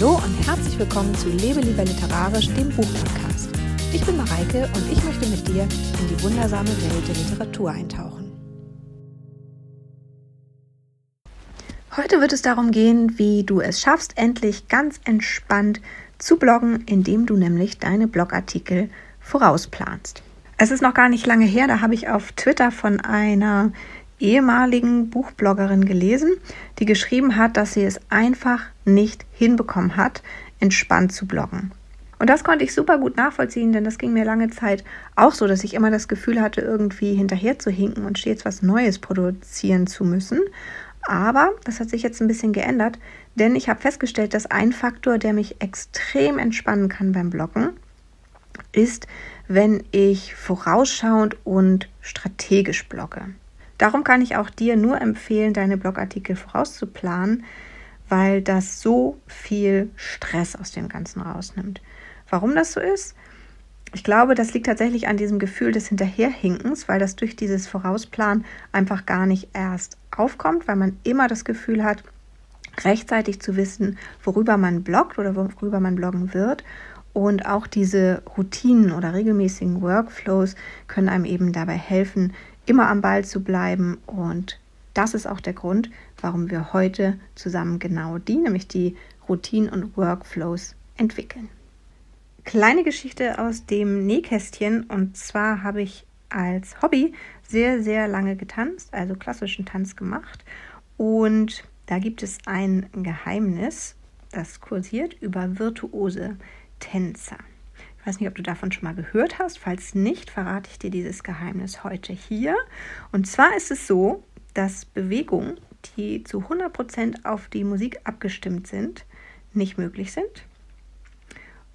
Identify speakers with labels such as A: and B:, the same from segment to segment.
A: Hallo und herzlich willkommen zu Lebe lieber literarisch, dem Buchpodcast. Ich bin Mareike und ich möchte mit dir in die wundersame Welt der Literatur eintauchen. Heute wird es darum gehen, wie du es schaffst, endlich ganz entspannt zu bloggen, indem du nämlich deine Blogartikel vorausplanst. Es ist noch gar nicht lange her, da habe ich auf Twitter von einer ehemaligen Buchbloggerin gelesen, die geschrieben hat, dass sie es einfach nicht hinbekommen hat, entspannt zu bloggen. Und das konnte ich super gut nachvollziehen, denn das ging mir lange Zeit auch so, dass ich immer das Gefühl hatte, irgendwie hinterher zu hinken und stets was Neues produzieren zu müssen. Aber das hat sich jetzt ein bisschen geändert, denn ich habe festgestellt, dass ein Faktor, der mich extrem entspannen kann beim Bloggen, ist, wenn ich vorausschauend und strategisch blogge. Darum kann ich auch dir nur empfehlen, deine Blogartikel vorauszuplanen, weil das so viel Stress aus dem Ganzen rausnimmt. Warum das so ist? Ich glaube, das liegt tatsächlich an diesem Gefühl des Hinterherhinkens, weil das durch dieses Vorausplanen einfach gar nicht erst aufkommt, weil man immer das Gefühl hat, rechtzeitig zu wissen, worüber man bloggt oder worüber man bloggen wird. Und auch diese Routinen oder regelmäßigen Workflows können einem eben dabei helfen, immer am Ball zu bleiben. Und das ist auch der Grund, warum wir heute zusammen genau die, nämlich die Routinen und Workflows entwickeln. Kleine Geschichte aus dem Nähkästchen. Und zwar habe ich als Hobby sehr, sehr lange getanzt, also klassischen Tanz gemacht. Und da gibt es ein Geheimnis, das kursiert über virtuose Tänzer. Ich weiß nicht, ob du davon schon mal gehört hast. Falls nicht, verrate ich dir dieses Geheimnis heute hier. Und zwar ist es so, dass Bewegungen, die zu 100% auf die Musik abgestimmt sind, nicht möglich sind.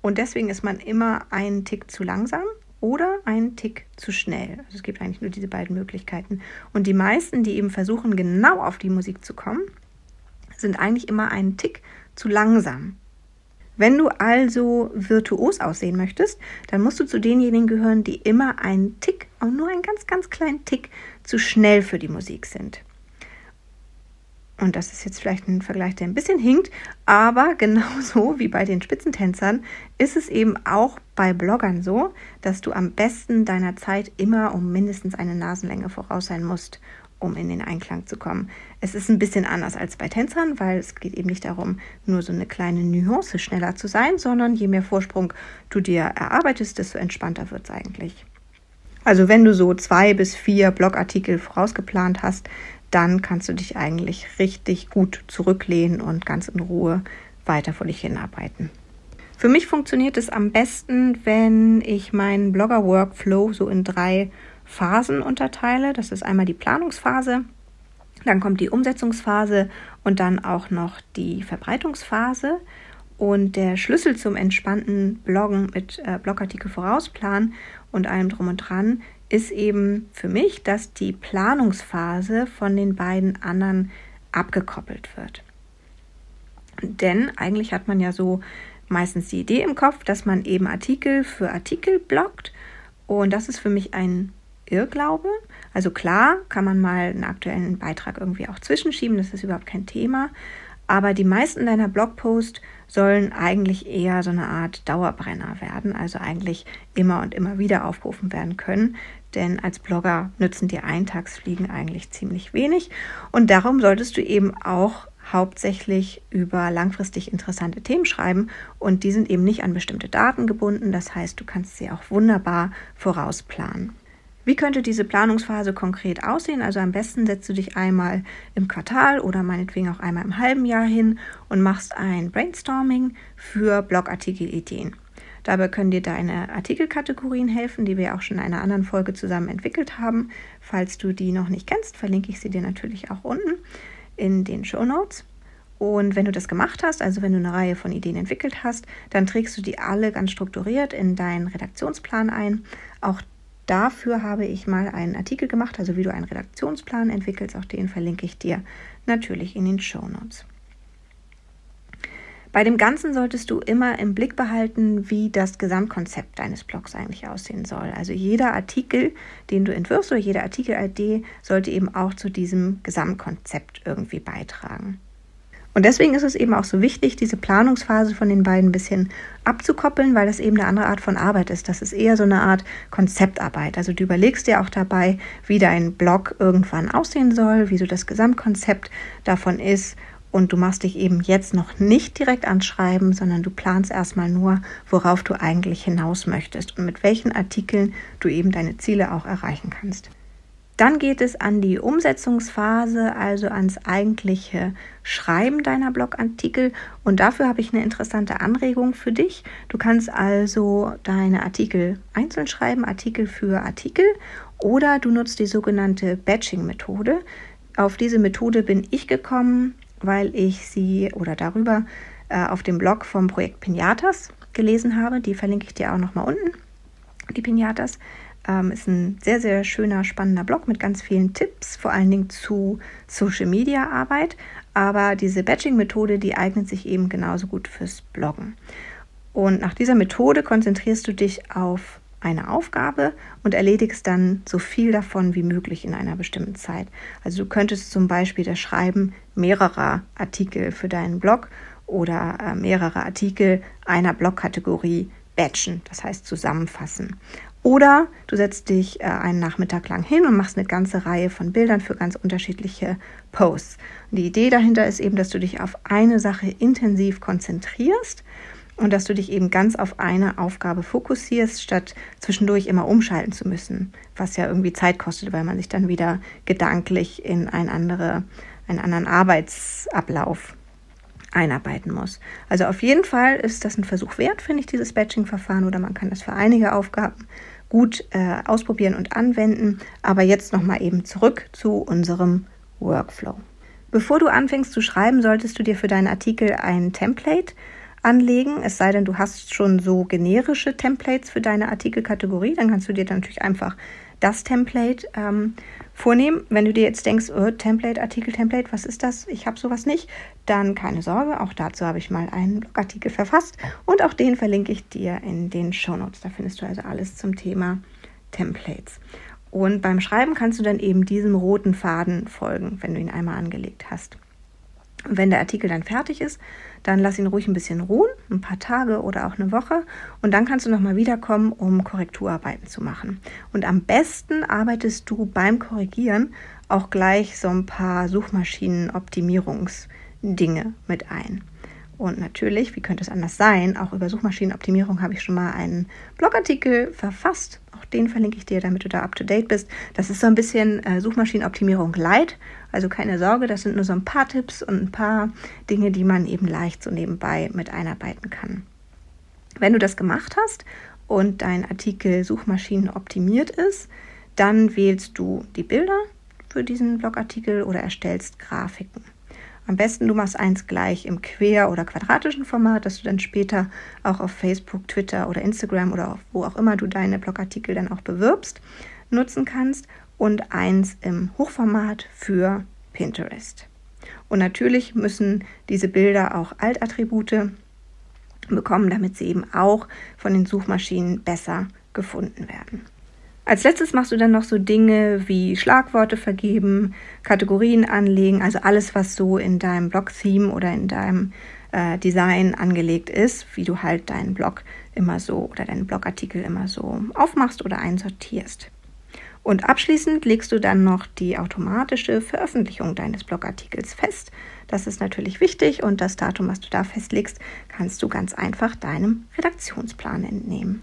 A: Und deswegen ist man immer einen Tick zu langsam oder einen Tick zu schnell. Also es gibt eigentlich nur diese beiden Möglichkeiten. Und die meisten, die eben versuchen, genau auf die Musik zu kommen, sind eigentlich immer einen Tick zu langsam. Wenn du also virtuos aussehen möchtest, dann musst du zu denjenigen gehören, die immer einen Tick, auch nur einen ganz, ganz kleinen Tick zu schnell für die Musik sind. Und das ist jetzt vielleicht ein Vergleich, der ein bisschen hinkt, aber genauso wie bei den Spitzentänzern ist es eben auch bei Bloggern so, dass du am besten deiner Zeit immer um mindestens eine Nasenlänge voraus sein musst, um in den Einklang zu kommen. Es ist ein bisschen anders als bei Tänzern, weil es geht eben nicht darum, nur so eine kleine Nuance schneller zu sein, sondern je mehr Vorsprung du dir erarbeitest, desto entspannter wird es eigentlich. Also wenn du so zwei bis vier Blogartikel vorausgeplant hast, dann kannst du dich eigentlich richtig gut zurücklehnen und ganz in Ruhe weiter vor dich hinarbeiten. Für mich funktioniert es am besten, wenn ich meinen Blogger-Workflow so in drei Phasen unterteile. Das ist einmal die Planungsphase, dann kommt die Umsetzungsphase und dann auch noch die Verbreitungsphase. Und der Schlüssel zum entspannten Bloggen mit äh, Blogartikel vorausplan und allem drum und dran ist eben für mich, dass die Planungsphase von den beiden anderen abgekoppelt wird. Denn eigentlich hat man ja so meistens die Idee im Kopf, dass man eben Artikel für Artikel bloggt. Und das ist für mich ein Irrglaube. Also klar kann man mal einen aktuellen Beitrag irgendwie auch zwischenschieben, das ist überhaupt kein Thema. Aber die meisten deiner Blogposts sollen eigentlich eher so eine Art Dauerbrenner werden, also eigentlich immer und immer wieder aufgerufen werden können. Denn als Blogger nützen dir Eintagsfliegen eigentlich ziemlich wenig. Und darum solltest du eben auch hauptsächlich über langfristig interessante Themen schreiben und die sind eben nicht an bestimmte Daten gebunden. Das heißt, du kannst sie auch wunderbar vorausplanen. Wie könnte diese Planungsphase konkret aussehen? Also am besten setzt du dich einmal im Quartal oder meinetwegen auch einmal im halben Jahr hin und machst ein Brainstorming für Blogartikelideen. Dabei können dir deine Artikelkategorien helfen, die wir auch schon in einer anderen Folge zusammen entwickelt haben. Falls du die noch nicht kennst, verlinke ich sie dir natürlich auch unten in den Show Notes. Und wenn du das gemacht hast, also wenn du eine Reihe von Ideen entwickelt hast, dann trägst du die alle ganz strukturiert in deinen Redaktionsplan ein. Auch Dafür habe ich mal einen Artikel gemacht, also wie du einen Redaktionsplan entwickelst. Auch den verlinke ich dir natürlich in den Show Notes. Bei dem Ganzen solltest du immer im Blick behalten, wie das Gesamtkonzept deines Blogs eigentlich aussehen soll. Also jeder Artikel, den du entwirfst oder jede Artikel-ID sollte eben auch zu diesem Gesamtkonzept irgendwie beitragen. Und deswegen ist es eben auch so wichtig, diese Planungsphase von den beiden ein bisschen abzukoppeln, weil das eben eine andere Art von Arbeit ist. Das ist eher so eine Art Konzeptarbeit. Also du überlegst dir auch dabei, wie dein Blog irgendwann aussehen soll, wie so das Gesamtkonzept davon ist. Und du machst dich eben jetzt noch nicht direkt anschreiben, sondern du planst erstmal nur, worauf du eigentlich hinaus möchtest und mit welchen Artikeln du eben deine Ziele auch erreichen kannst. Dann geht es an die Umsetzungsphase, also ans eigentliche Schreiben deiner Blogartikel. Und dafür habe ich eine interessante Anregung für dich. Du kannst also deine Artikel einzeln schreiben, Artikel für Artikel, oder du nutzt die sogenannte Batching-Methode. Auf diese Methode bin ich gekommen, weil ich sie oder darüber äh, auf dem Blog vom Projekt Pinatas gelesen habe. Die verlinke ich dir auch nochmal unten, die Pinatas. Ähm, ist ein sehr, sehr schöner, spannender Blog mit ganz vielen Tipps, vor allen Dingen zu Social Media Arbeit. Aber diese Batching-Methode, die eignet sich eben genauso gut fürs Bloggen. Und nach dieser Methode konzentrierst du dich auf eine Aufgabe und erledigst dann so viel davon wie möglich in einer bestimmten Zeit. Also du könntest zum Beispiel das Schreiben mehrerer Artikel für deinen Blog oder äh, mehrere Artikel einer Blogkategorie batchen, das heißt zusammenfassen. Oder du setzt dich äh, einen Nachmittag lang hin und machst eine ganze Reihe von Bildern für ganz unterschiedliche Posts. Und die Idee dahinter ist eben, dass du dich auf eine Sache intensiv konzentrierst und dass du dich eben ganz auf eine Aufgabe fokussierst, statt zwischendurch immer umschalten zu müssen, was ja irgendwie Zeit kostet, weil man sich dann wieder gedanklich in ein andere, einen anderen Arbeitsablauf einarbeiten muss. Also auf jeden Fall ist das ein Versuch wert, finde ich, dieses Batching-Verfahren oder man kann das für einige Aufgaben gut äh, ausprobieren und anwenden. Aber jetzt nochmal eben zurück zu unserem Workflow. Bevor du anfängst zu schreiben, solltest du dir für deinen Artikel ein Template anlegen. Es sei denn, du hast schon so generische Templates für deine Artikelkategorie. Dann kannst du dir dann natürlich einfach das Template ähm, vornehmen. Wenn du dir jetzt denkst, oh, Template, Artikel, Template, was ist das? Ich habe sowas nicht, dann keine Sorge. Auch dazu habe ich mal einen Blogartikel verfasst und auch den verlinke ich dir in den Show Notes. Da findest du also alles zum Thema Templates. Und beim Schreiben kannst du dann eben diesem roten Faden folgen, wenn du ihn einmal angelegt hast. Wenn der Artikel dann fertig ist, dann lass ihn ruhig ein bisschen ruhen, ein paar Tage oder auch eine Woche. Und dann kannst du nochmal wiederkommen, um Korrekturarbeiten zu machen. Und am besten arbeitest du beim Korrigieren auch gleich so ein paar Suchmaschinenoptimierungsdinge mit ein. Und natürlich, wie könnte es anders sein, auch über Suchmaschinenoptimierung habe ich schon mal einen Blogartikel verfasst. Auch den verlinke ich dir, damit du da up to date bist. Das ist so ein bisschen äh, Suchmaschinenoptimierung light. Also keine Sorge, das sind nur so ein paar Tipps und ein paar Dinge, die man eben leicht so nebenbei mit einarbeiten kann. Wenn du das gemacht hast und dein Artikel Suchmaschinen optimiert ist, dann wählst du die Bilder für diesen Blogartikel oder erstellst Grafiken. Am besten du machst eins gleich im quer- oder quadratischen Format, dass du dann später auch auf Facebook, Twitter oder Instagram oder wo auch immer du deine Blogartikel dann auch bewirbst, nutzen kannst und eins im Hochformat für Pinterest. Und natürlich müssen diese Bilder auch Altattribute bekommen, damit sie eben auch von den Suchmaschinen besser gefunden werden. Als letztes machst du dann noch so Dinge wie Schlagworte vergeben, Kategorien anlegen, also alles, was so in deinem Blog-Theme oder in deinem äh, Design angelegt ist, wie du halt deinen Blog immer so oder deinen Blogartikel immer so aufmachst oder einsortierst. Und abschließend legst du dann noch die automatische Veröffentlichung deines Blogartikels fest. Das ist natürlich wichtig und das Datum, was du da festlegst, kannst du ganz einfach deinem Redaktionsplan entnehmen.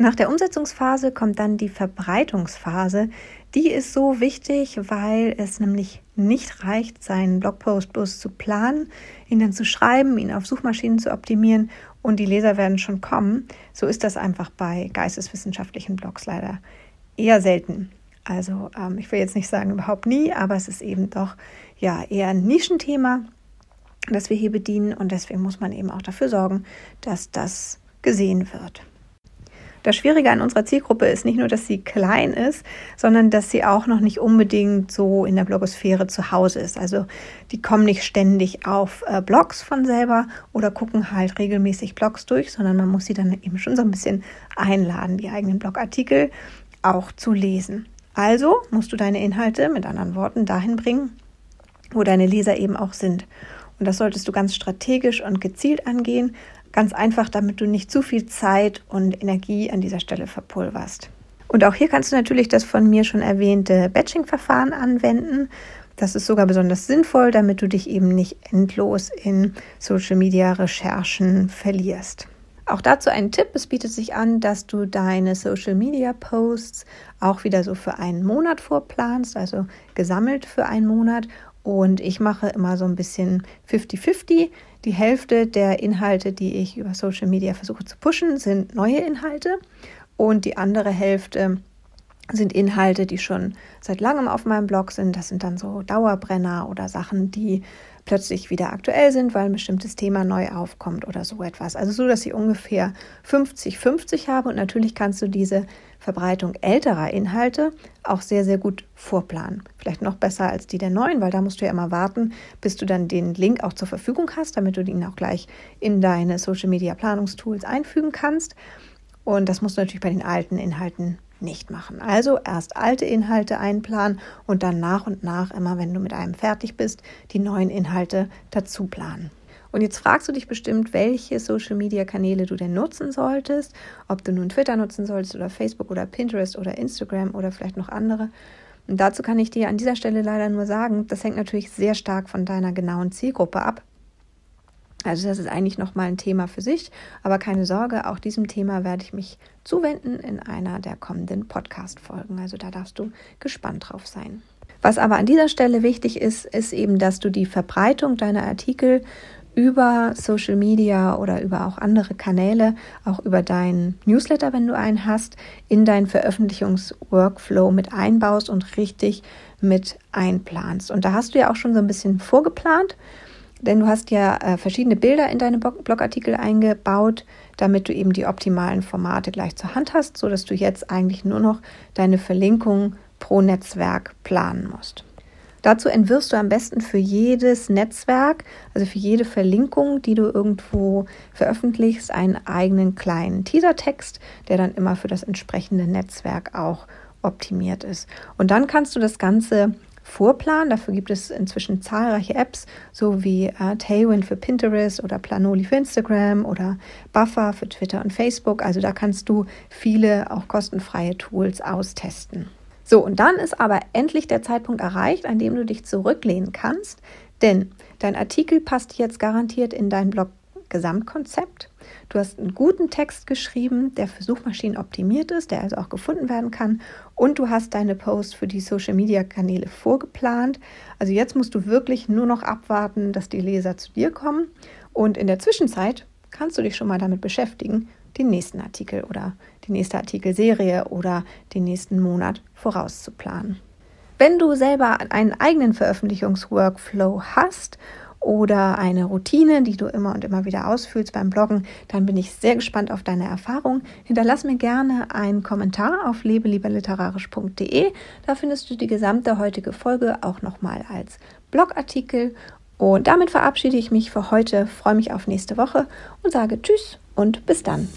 A: Nach der Umsetzungsphase kommt dann die Verbreitungsphase. Die ist so wichtig, weil es nämlich nicht reicht, seinen Blogpost bloß zu planen, ihn dann zu schreiben, ihn auf Suchmaschinen zu optimieren und die Leser werden schon kommen. So ist das einfach bei geisteswissenschaftlichen Blogs leider eher selten. Also ähm, ich will jetzt nicht sagen überhaupt nie, aber es ist eben doch ja eher ein Nischenthema, das wir hier bedienen und deswegen muss man eben auch dafür sorgen, dass das gesehen wird. Das Schwierige an unserer Zielgruppe ist nicht nur, dass sie klein ist, sondern dass sie auch noch nicht unbedingt so in der Blogosphäre zu Hause ist. Also die kommen nicht ständig auf äh, Blogs von selber oder gucken halt regelmäßig Blogs durch, sondern man muss sie dann eben schon so ein bisschen einladen, die eigenen Blogartikel auch zu lesen. Also musst du deine Inhalte mit anderen Worten dahin bringen, wo deine Leser eben auch sind. Und das solltest du ganz strategisch und gezielt angehen. Ganz einfach, damit du nicht zu viel Zeit und Energie an dieser Stelle verpulverst. Und auch hier kannst du natürlich das von mir schon erwähnte Batching-Verfahren anwenden. Das ist sogar besonders sinnvoll, damit du dich eben nicht endlos in Social-Media-Recherchen verlierst. Auch dazu ein Tipp, es bietet sich an, dass du deine Social-Media-Posts auch wieder so für einen Monat vorplanst, also gesammelt für einen Monat. Und ich mache immer so ein bisschen 50-50. Die Hälfte der Inhalte, die ich über Social Media versuche zu pushen, sind neue Inhalte. Und die andere Hälfte sind Inhalte, die schon seit langem auf meinem Blog sind. Das sind dann so Dauerbrenner oder Sachen, die plötzlich wieder aktuell sind, weil ein bestimmtes Thema neu aufkommt oder so etwas. Also so, dass ich ungefähr 50-50 habe und natürlich kannst du diese Verbreitung älterer Inhalte auch sehr, sehr gut vorplanen. Vielleicht noch besser als die der neuen, weil da musst du ja immer warten, bis du dann den Link auch zur Verfügung hast, damit du ihn auch gleich in deine Social Media Planungstools einfügen kannst. Und das musst du natürlich bei den alten Inhalten nicht machen. Also erst alte Inhalte einplanen und dann nach und nach, immer wenn du mit einem fertig bist, die neuen Inhalte dazu planen. Und jetzt fragst du dich bestimmt, welche Social-Media-Kanäle du denn nutzen solltest, ob du nun Twitter nutzen solltest oder Facebook oder Pinterest oder Instagram oder vielleicht noch andere. Und dazu kann ich dir an dieser Stelle leider nur sagen, das hängt natürlich sehr stark von deiner genauen Zielgruppe ab. Also das ist eigentlich nochmal ein Thema für sich, aber keine Sorge, auch diesem Thema werde ich mich zuwenden in einer der kommenden Podcast-Folgen. Also da darfst du gespannt drauf sein. Was aber an dieser Stelle wichtig ist, ist eben, dass du die Verbreitung deiner Artikel über Social Media oder über auch andere Kanäle, auch über deinen Newsletter, wenn du einen hast, in deinen Veröffentlichungsworkflow mit einbaust und richtig mit einplanst. Und da hast du ja auch schon so ein bisschen vorgeplant. Denn du hast ja äh, verschiedene Bilder in deine Blogartikel eingebaut, damit du eben die optimalen Formate gleich zur Hand hast, sodass du jetzt eigentlich nur noch deine Verlinkung pro Netzwerk planen musst. Dazu entwirfst du am besten für jedes Netzwerk, also für jede Verlinkung, die du irgendwo veröffentlichst, einen eigenen kleinen Teasertext, der dann immer für das entsprechende Netzwerk auch optimiert ist. Und dann kannst du das Ganze Vorplan. Dafür gibt es inzwischen zahlreiche Apps, so wie äh, Tailwind für Pinterest oder Planoli für Instagram oder Buffer für Twitter und Facebook. Also da kannst du viele auch kostenfreie Tools austesten. So, und dann ist aber endlich der Zeitpunkt erreicht, an dem du dich zurücklehnen kannst, denn dein Artikel passt jetzt garantiert in dein Blog Gesamtkonzept. Du hast einen guten Text geschrieben, der für Suchmaschinen optimiert ist, der also auch gefunden werden kann. Und du hast deine Posts für die Social-Media-Kanäle vorgeplant. Also jetzt musst du wirklich nur noch abwarten, dass die Leser zu dir kommen. Und in der Zwischenzeit kannst du dich schon mal damit beschäftigen, den nächsten Artikel oder die nächste Artikelserie oder den nächsten Monat vorauszuplanen. Wenn du selber einen eigenen Veröffentlichungsworkflow hast oder eine Routine, die du immer und immer wieder ausfühlst beim Bloggen, dann bin ich sehr gespannt auf deine Erfahrung. Hinterlass mir gerne einen Kommentar auf lebelieberliterarisch.de. Da findest du die gesamte heutige Folge auch nochmal als Blogartikel. Und damit verabschiede ich mich für heute, freue mich auf nächste Woche und sage Tschüss und bis dann.